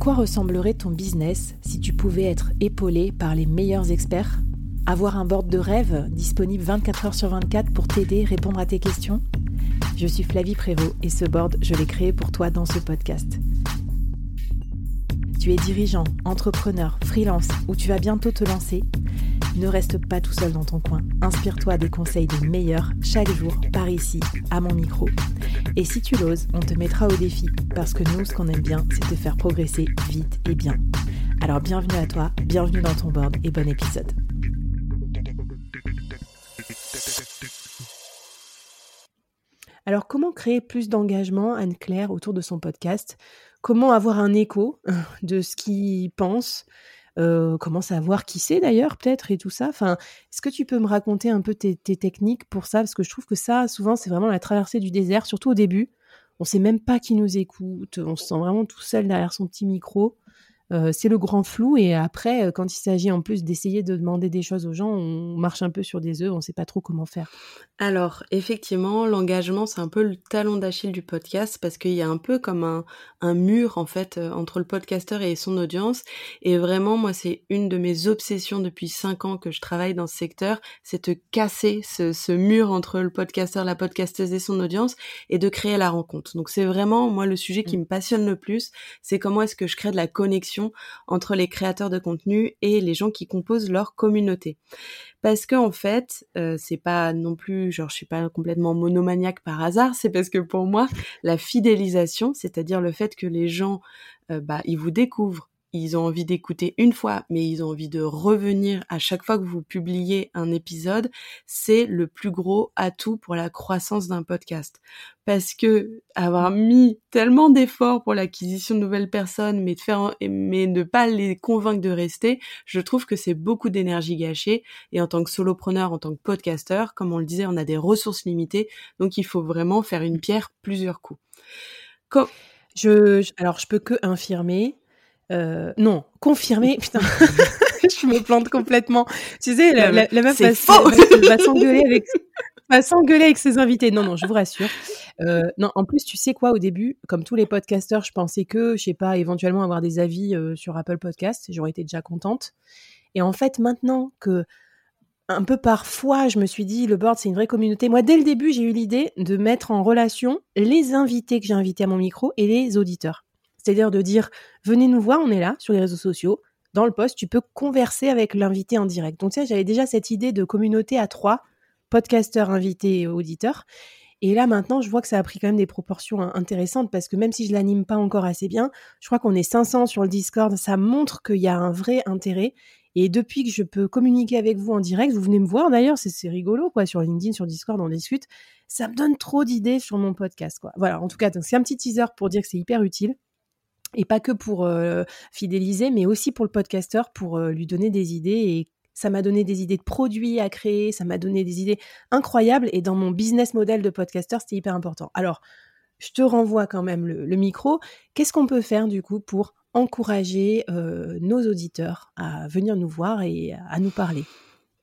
Quoi ressemblerait ton business si tu pouvais être épaulé par les meilleurs experts? Avoir un board de rêve disponible 24 heures sur 24 pour t'aider, répondre à tes questions? Je suis Flavie Prévost et ce board, je l'ai créé pour toi dans ce podcast. Tu es dirigeant, entrepreneur, freelance ou tu vas bientôt te lancer? Ne reste pas tout seul dans ton coin. Inspire-toi des conseils des meilleurs chaque jour par ici, à mon micro. Et si tu l'oses, on te mettra au défi parce que nous, ce qu'on aime bien, c'est te faire progresser vite et bien. Alors bienvenue à toi, bienvenue dans ton board et bon épisode. Alors comment créer plus d'engagement, Anne-Claire, autour de son podcast? Comment avoir un écho de ce qu'il pense? Euh, comment savoir qui c'est d'ailleurs, peut-être, et tout ça. Enfin, est-ce que tu peux me raconter un peu tes, techniques pour ça? Parce que je trouve que ça, souvent, c'est vraiment la traversée du désert, surtout au début. On sait même pas qui nous écoute, on se sent vraiment tout seul derrière son petit micro. Euh, c'est le grand flou. Et après, euh, quand il s'agit en plus d'essayer de demander des choses aux gens, on marche un peu sur des œufs, on ne sait pas trop comment faire. Alors, effectivement, l'engagement, c'est un peu le talon d'Achille du podcast parce qu'il y a un peu comme un, un, mur, en fait, euh, entre le podcasteur et son audience. Et vraiment, moi, c'est une de mes obsessions depuis cinq ans que je travaille dans ce secteur, c'est de casser ce, ce mur entre le podcasteur, la podcasteuse et son audience et de créer la rencontre. Donc, c'est vraiment, moi, le sujet qui mmh. me passionne le plus, c'est comment est-ce que je crée de la connexion entre les créateurs de contenu et les gens qui composent leur communauté. Parce que en fait, euh, c'est pas non plus genre je suis pas complètement monomaniaque par hasard, c'est parce que pour moi, la fidélisation, c'est-à-dire le fait que les gens euh, bah ils vous découvrent ils ont envie d'écouter une fois, mais ils ont envie de revenir à chaque fois que vous publiez un épisode, c'est le plus gros atout pour la croissance d'un podcast. Parce que avoir mis tellement d'efforts pour l'acquisition de nouvelles personnes, mais de faire, mais ne pas les convaincre de rester, je trouve que c'est beaucoup d'énergie gâchée. Et en tant que solopreneur, en tant que podcasteur, comme on le disait, on a des ressources limitées, donc il faut vraiment faire une pierre plusieurs coups. je, alors, je peux que infirmer euh, non, confirmer. Putain, je me plante complètement. Tu sais, la, la, la meuf va, va s'engueuler avec, va s'engueuler avec ses invités. Non, non, je vous rassure. Euh, non, en plus, tu sais quoi, au début, comme tous les podcasteurs, je pensais que, je sais pas, éventuellement avoir des avis euh, sur Apple Podcast, j'aurais été déjà contente. Et en fait, maintenant que un peu parfois, je me suis dit, le board, c'est une vraie communauté. Moi, dès le début, j'ai eu l'idée de mettre en relation les invités que j'ai invités à mon micro et les auditeurs. C'est-à-dire de dire, venez nous voir, on est là sur les réseaux sociaux. Dans le poste, tu peux converser avec l'invité en direct. Donc, tu sais, j'avais déjà cette idée de communauté à trois, podcasteurs, invités et auditeurs. Et là, maintenant, je vois que ça a pris quand même des proportions intéressantes parce que même si je l'anime pas encore assez bien, je crois qu'on est 500 sur le Discord. Ça montre qu'il y a un vrai intérêt. Et depuis que je peux communiquer avec vous en direct, vous venez me voir d'ailleurs, c'est rigolo, quoi, sur LinkedIn, sur Discord, on discute. Ça me donne trop d'idées sur mon podcast, quoi. Voilà, en tout cas, c'est un petit teaser pour dire que c'est hyper utile et pas que pour euh, fidéliser, mais aussi pour le podcasteur, pour euh, lui donner des idées. Et ça m'a donné des idées de produits à créer, ça m'a donné des idées incroyables. Et dans mon business model de podcasteur, c'était hyper important. Alors, je te renvoie quand même le, micro. Qu'est-ce qu'on peut faire du coup pour encourager euh, nos auditeurs à venir nous voir et à nous parler?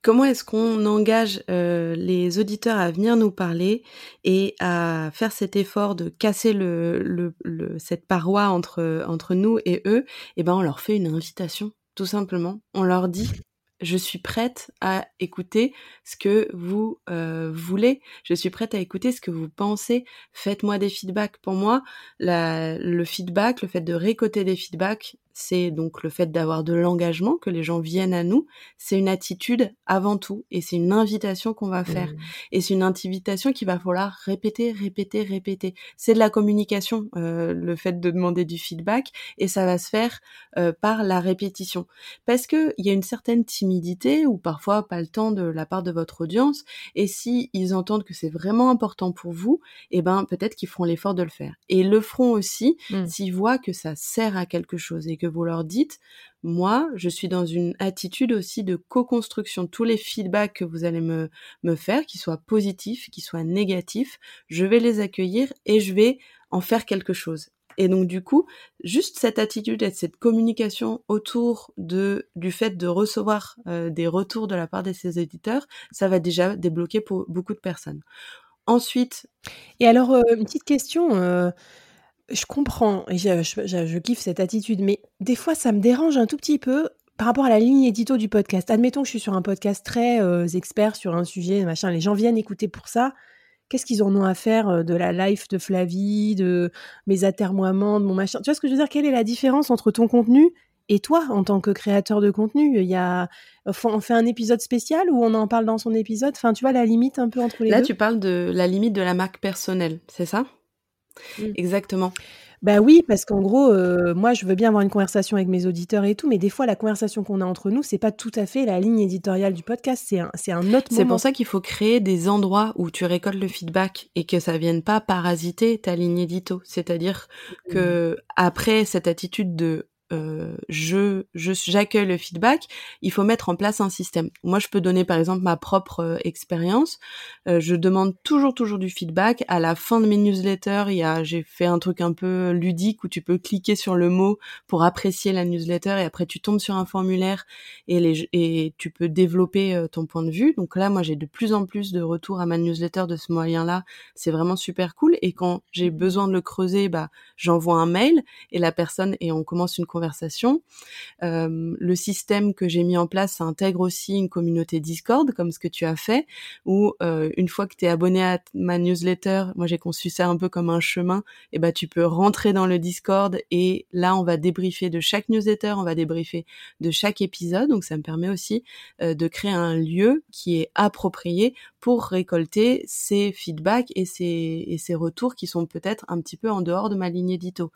Comment est-ce qu'on engage euh, les auditeurs à venir nous parler et à faire cet effort de casser cette paroi entre, nous et eux? Eh ben, on leur fait une invitation, tout simplement. On leur dit je suis prête à écouter ce que vous euh, voulez, je suis prête à écouter ce que vous pensez, faites-moi des feedbacks. Pour moi, le feedback, le fait de récolter des feedbacks, c'est donc le fait d'avoir de l'engagement, que les gens viennent à nous, c'est une attitude avant tout, et c'est une invitation qu'on va faire. Mmh. Et c'est une invitation qu'il va falloir répéter, répéter, répéter. C'est de la communication, euh, le fait de demander du feedback, et ça va se faire euh, par la répétition. Parce que il y a une certaine timidité, ou parfois pas le temps de la part de votre audience, et si ils entendent que c'est vraiment important pour vous, eh ben peut-être qu'ils feront l'effort de le faire. Et ils le feront aussi mmh. s'ils voient que ça sert à quelque chose, et que vous leur dites, moi, je suis dans une attitude aussi de co-construction. Tous les feedbacks que vous allez me, faire, qu'ils soient positifs, qu'ils soient négatifs, je vais les accueillir et je vais en faire quelque chose. Et donc du coup, juste cette attitude et cette communication autour de du fait de recevoir euh, des retours de la part de ses éditeurs, ça va déjà débloquer pour beaucoup de personnes. Ensuite. Et alors, euh, une petite question. Euh, je comprends et je, je, kiffe cette attitude, mais des fois, ça me dérange un tout petit peu par rapport à la ligne édito du podcast. Admettons que je suis sur un podcast très expert sur un sujet, machin. Les gens viennent écouter pour ça qu'est-ce qu'ils en ont à faire euh, de la life de Flavie, de mes atermoiements, de mon machin? Tu vois ce que je veux dire? Quelle est la différence entre ton contenu et toi en tant que créateur de contenu? Il y a, on fait un épisode spécial ou on en parle dans son épisode? Enfin, tu vois la limite un peu entre les deux? Là, tu parles de la limite de la marque personnelle, c'est ça? Mmh. Exactement. Bah oui, parce qu'en gros, euh, moi, je veux bien avoir une conversation avec mes auditeurs et tout, mais des fois, la conversation qu'on a entre nous, c'est pas tout à fait la ligne éditoriale du podcast, c'est un, c'est un autre C'est pour ça qu'il faut créer des endroits où tu récoltes le feedback et que ça vienne pas parasiter ta ligne édito. C'est-à-dire que après cette attitude de euh, je j'accueille le feedback, il faut mettre en place un système. Moi, je peux donner par exemple ma propre euh, expérience. Euh, je demande toujours toujours du feedback. À la fin de mes newsletters, il y a j'ai fait un truc un peu ludique où tu peux cliquer sur le mot pour apprécier la newsletter et après tu tombes sur un formulaire et les et tu peux développer ton point de vue. Donc là, moi, j'ai de plus en plus de retours à ma newsletter de ce moyen-là. C'est vraiment super cool. Et quand j'ai besoin de le creuser, bah j'envoie un mail et la personne et on commence une Euh, le système que j'ai mis en place, intègre aussi une communauté Discord, comme ce que tu as fait, où euh, une fois que tu es abonné à ma newsletter, moi j'ai conçu ça un peu comme un chemin, et ben tu peux rentrer dans le Discord et là on va débriefer de chaque newsletter, on va débriefer de chaque épisode, donc ça me permet aussi euh, de créer un lieu qui est approprié pour récolter ces feedbacks et ces, et ces retours qui sont peut-être un petit peu en dehors de ma ligne édito.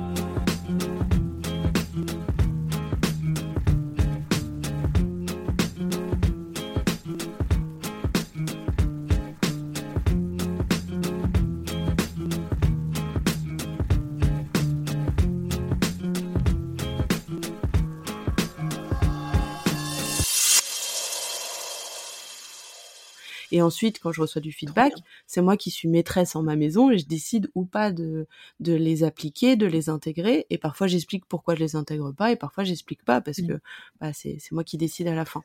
Et ensuite, quand je reçois du feedback, c'est moi qui suis maîtresse en ma maison et je décide ou pas de, de les appliquer, de les intégrer. Et parfois, j'explique pourquoi je les intègre pas et parfois, j'explique pas parce mmh. que bah, c'est moi qui décide à la fin.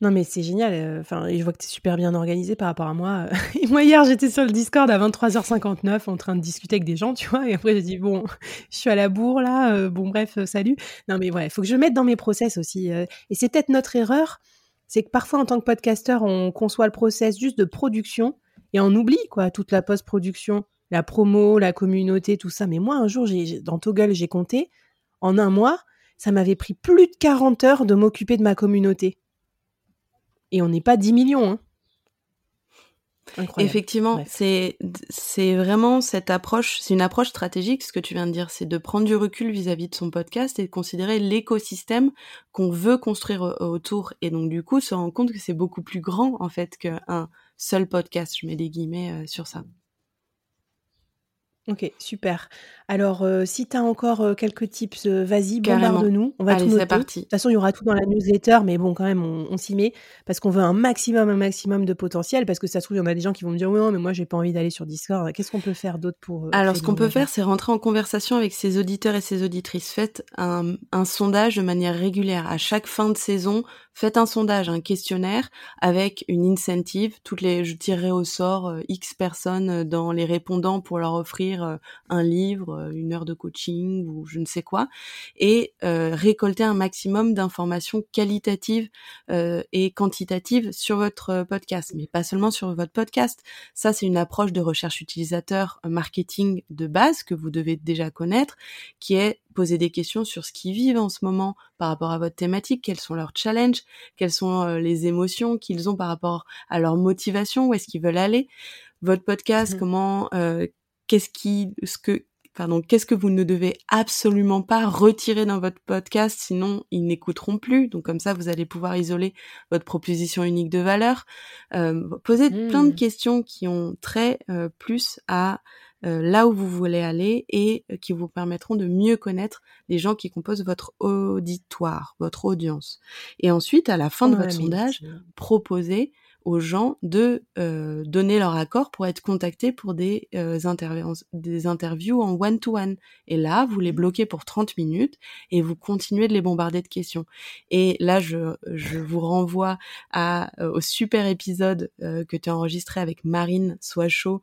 Non mais c'est génial. Euh, enfin, je vois que tu es super bien organisé par rapport à moi. Et moi hier, j'étais sur le Discord à 23h59 en train de discuter avec des gens, tu vois. Et après j'ai dit bon, je suis à la bourre là. Euh, bon bref, euh, salut. Non mais ouais, il faut que je mette dans mes process aussi. et c'est peut-être notre erreur c'est que parfois en tant que podcasteur, on conçoit le process juste de production et on oublie quoi toute la post-production, la promo, la communauté, tout ça. Mais moi un jour, dans Toggle, j'ai compté en un mois, ça m'avait pris plus de 40 heures de m'occuper de ma communauté. Et on n'est pas 10 millions. Hein. Effectivement, c'est c'est vraiment cette approche, c'est une approche stratégique. Ce que tu viens de dire, c'est de prendre du recul vis-à-vis de son podcast et de considérer l'écosystème qu'on veut construire autour. Et donc du coup, se rendre compte que c'est beaucoup plus grand en fait qu'un seul podcast. Je mets des guillemets euh, sur ça. Ok, super. Alors, euh, si tu as encore euh, quelques tips, euh, vas-y, bombarde-nous. On va tout noter. De toute façon, il y aura tout dans la newsletter, mais bon, quand même, on, s'y met parce qu'on veut un maximum, un maximum de potentiel. Parce que ça se trouve, il y en a des gens qui vont me dire, oui, non, mais moi, j'ai pas envie d'aller sur Discord. Qu'est-ce qu'on peut faire d'autre pour Alors, ce qu'on peut faire, c'est rentrer en conversation avec ses auditeurs et ses auditrices. Faites un, un sondage de manière régulière. À chaque fin de saison, faites un sondage, un questionnaire avec une incentive. Toutes les, je tirerai au sort euh, X personnes euh, dans les répondants pour leur offrir euh, un livre, une heure de coaching ou je ne sais quoi, et récolter un maximum d'informations qualitatives et quantitatives sur votre podcast, mais pas seulement sur votre podcast. Ça, c'est une approche de recherche utilisateur marketing de base que vous devez déjà connaître, qui est poser des questions sur ce qu'ils vivent en ce moment par rapport à votre thématique, quels sont leurs challenges, quelles sont euh, les émotions qu'ils ont par rapport à leur motivation, où est-ce qu'ils veulent aller. Votre podcast, mmh comment, euh, qu'est-ce qui, ce que, pardon, qu'est-ce que vous ne devez absolument pas retirer dans votre podcast, sinon ils n'écouteront plus. Donc comme ça, vous allez pouvoir isoler votre proposition unique de valeur. Euh, poser plein de mmh. questions qui ont trait plus à là où vous voulez aller et qui vous permettront de mieux connaître les gens qui composent votre auditoire, votre audience. Et ensuite, à la fin de votre sondage, proposez aux gens de euh, donner leur accord pour être contactés pour des, euh, des interviews en one-to-one. Et là, vous les bloquez pour 30 minutes et vous continuez de les bombarder de questions. Et là, je, je vous renvoie à, euh, au super épisode euh, que tu as enregistré avec Marine Soichot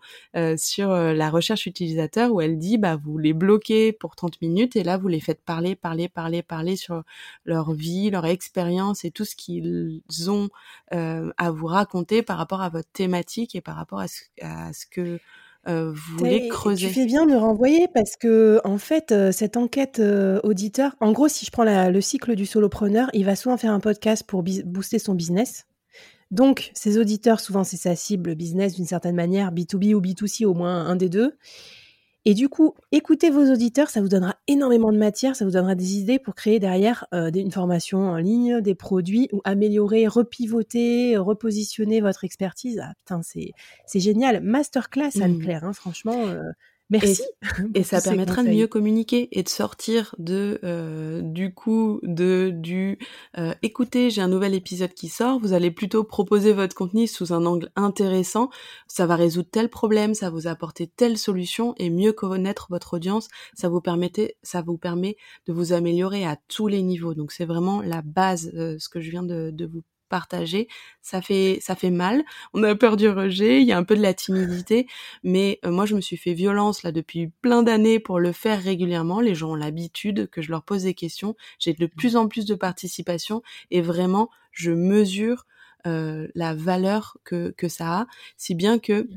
sur la recherche utilisateur où elle dit, bah, vous les bloquez pour 30 minutes et là, vous les faites parler, parler, parler, parler sur leur vie, leur expérience et tout ce qu'ils ont à vous raconter par rapport à votre thématique et par rapport à ce, à ce que euh, vous voulez creuser. Tu fais bien de renvoyer parce que en fait, euh, cette enquête euh, auditeur, en gros, si je prends le cycle du solopreneur, il va souvent faire un podcast pour booster son business. Donc, ses auditeurs, souvent, c'est sa cible business d'une certaine manière, B2B ou B2C, au moins un des deux. Et du coup, écoutez vos auditeurs, ça vous donnera énormément de matière, ça vous donnera des idées pour créer derrière euh, une formation en ligne, des produits ou améliorer, repivoter, repositionner votre expertise. Ah putain, c'est génial. Masterclass, Anne-Claire, mmh. hein, franchement. Euh, Merci. Et, ça permettra de mieux communiquer et de sortir de euh, du coup de du euh, écoutez, j'ai un nouvel épisode qui sort, vous allez plutôt proposer votre contenu sous un angle intéressant, ça va résoudre tel problème, ça vous apporter telle solution et mieux connaître votre audience, ça vous permettait ça vous permet de vous améliorer à tous les niveaux. Donc c'est vraiment la base euh, ce que je viens de, de vous partager, ça fait ça fait mal. On a peur du rejet, il y a un peu de la timidité, mais euh, moi je me suis fait violence là depuis plein d'années pour le faire régulièrement. Les gens ont l'habitude que je leur pose des questions. J'ai de plus en plus de participation et vraiment je mesure euh, la valeur que que ça a, si bien que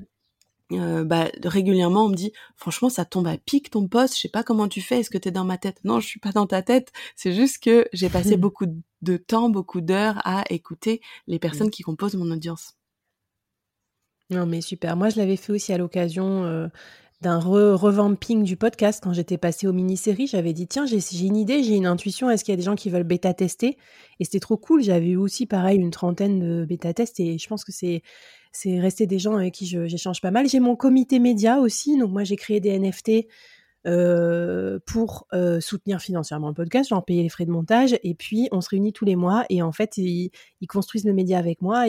euh, bah, régulièrement on me dit franchement ça tombe à pic ton poste je sais pas comment tu fais est-ce que tu es dans ma tête? Non je suis pas dans ta tête. C'est juste que j'ai passé beaucoup de temps beaucoup d'heures à écouter les personnes qui composent mon audience. Non mais super. Moi je l'avais fait aussi à l'occasion euh, d'un revamping du podcast. Quand j'étais passée aux mini-séries j'avais dit tiens j'ai une idée j'ai une intuition. Est-ce qu'il y a des gens qui veulent bêta tester et c'était trop cool. J'avais eu aussi pareil une trentaine de bêta tests et je pense que c'est c'est resté des gens avec qui j'échange pas mal. J'ai mon comité média aussi, donc moi j'ai créé des NFT euh, pour euh, soutenir financièrement le podcast, genre payer les frais de montage. Et puis, on se réunit tous les mois et en fait, ils, construisent le média avec moi,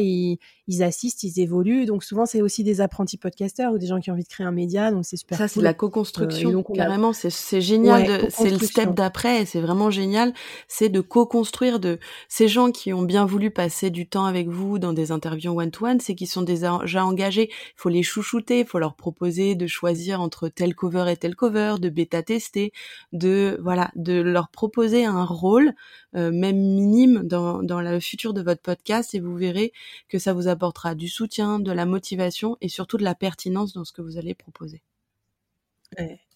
ils, assistent, ils évoluent. Donc, souvent, c'est aussi des apprentis podcasteurs ou des gens qui ont envie de créer un média. Donc, c'est super Ça, c'est la co-construction. Euh, carrément, c'est génial. c'est le step d'après c'est vraiment génial. C'est de co-construire de ces gens qui ont bien voulu passer du temps avec vous dans des interviews one-to-one, c'est qui sont déjà engagés. Il faut les chouchouter, il faut leur proposer de choisir entre tel cover et tel cover, de bêta tester, de voilà, de leur proposer un rôle euh, même minime dans, dans le futur de votre podcast et vous verrez que ça vous apportera du soutien, de la motivation et surtout de la pertinence dans ce que vous allez proposer.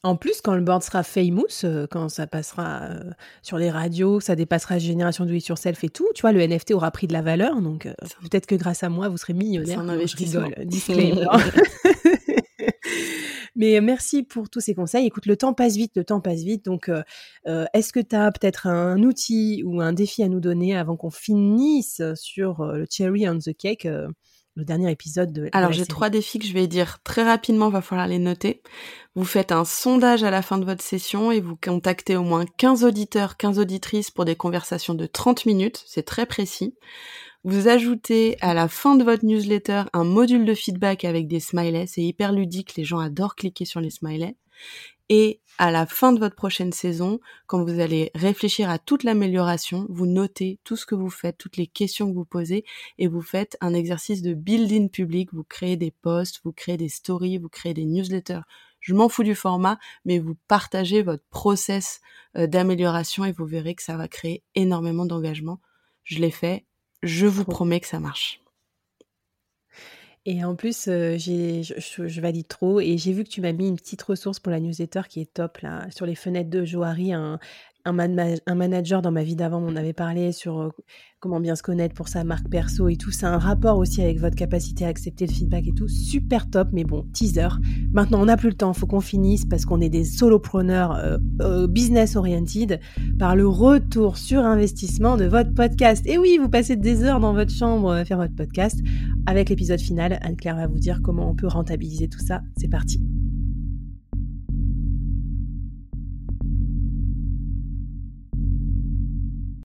En plus, quand le board sera famous, euh, quand ça passera euh, sur les radios, ça dépassera génération do it yourself et tout, tu vois, le NFT aura pris de la valeur. Donc, peut-être que grâce à moi, vous serez millionnaire. C'est un investissement. Disclaimer. Mais merci pour tous ces conseils. Écoute, le temps passe vite, le temps passe vite. Donc, euh, euh, est-ce que tu as peut-être un outil ou un défi à nous donner avant qu'on finisse sur euh, le cherry on the cake le dernier épisode de. Alors j'ai trois défis que je vais dire très rapidement, va falloir les noter. Vous faites un sondage à la fin de votre session et vous contactez au moins 15 auditeurs, 15 auditrices pour des conversations de 30 minutes, c'est très précis. Vous ajoutez à la fin de votre newsletter un module de feedback avec des smileys. C'est hyper ludique, les gens adorent cliquer sur les smileys. Et à la fin de votre prochaine saison, quand vous allez réfléchir à toute l'amélioration, vous notez tout ce que vous faites, toutes les questions que vous posez, et vous faites un exercice de building public. Vous créez des posts, vous créez des stories, vous créez des newsletters. Je m'en fous du format, mais vous partagez votre process euh, d'amélioration et vous verrez que ça va créer énormément d'engagement. Je l'ai fait je vous promets que ça marche. Et en plus, euh, je, valide trop. Et j'ai vu que tu m'as mis une petite ressource pour la newsletter qui est top là, sur les fenêtres de Joari, un, un, manager dans ma vie d'avant m'en avait parlé sur euh, comment bien se connaître pour sa marque perso et tout. C'est un rapport aussi avec votre capacité à accepter le feedback et tout. Super top, mais bon, teaser. Maintenant, on n'a plus le temps, faut qu'on finisse parce qu'on est des solopreneurs euh, euh, business oriented par le retour sur investissement de votre podcast. Et oui, vous passez des heures dans votre chambre à faire votre podcast. Avec l'épisode final, Anne-Claire va vous dire comment on peut rentabiliser tout ça. C'est parti.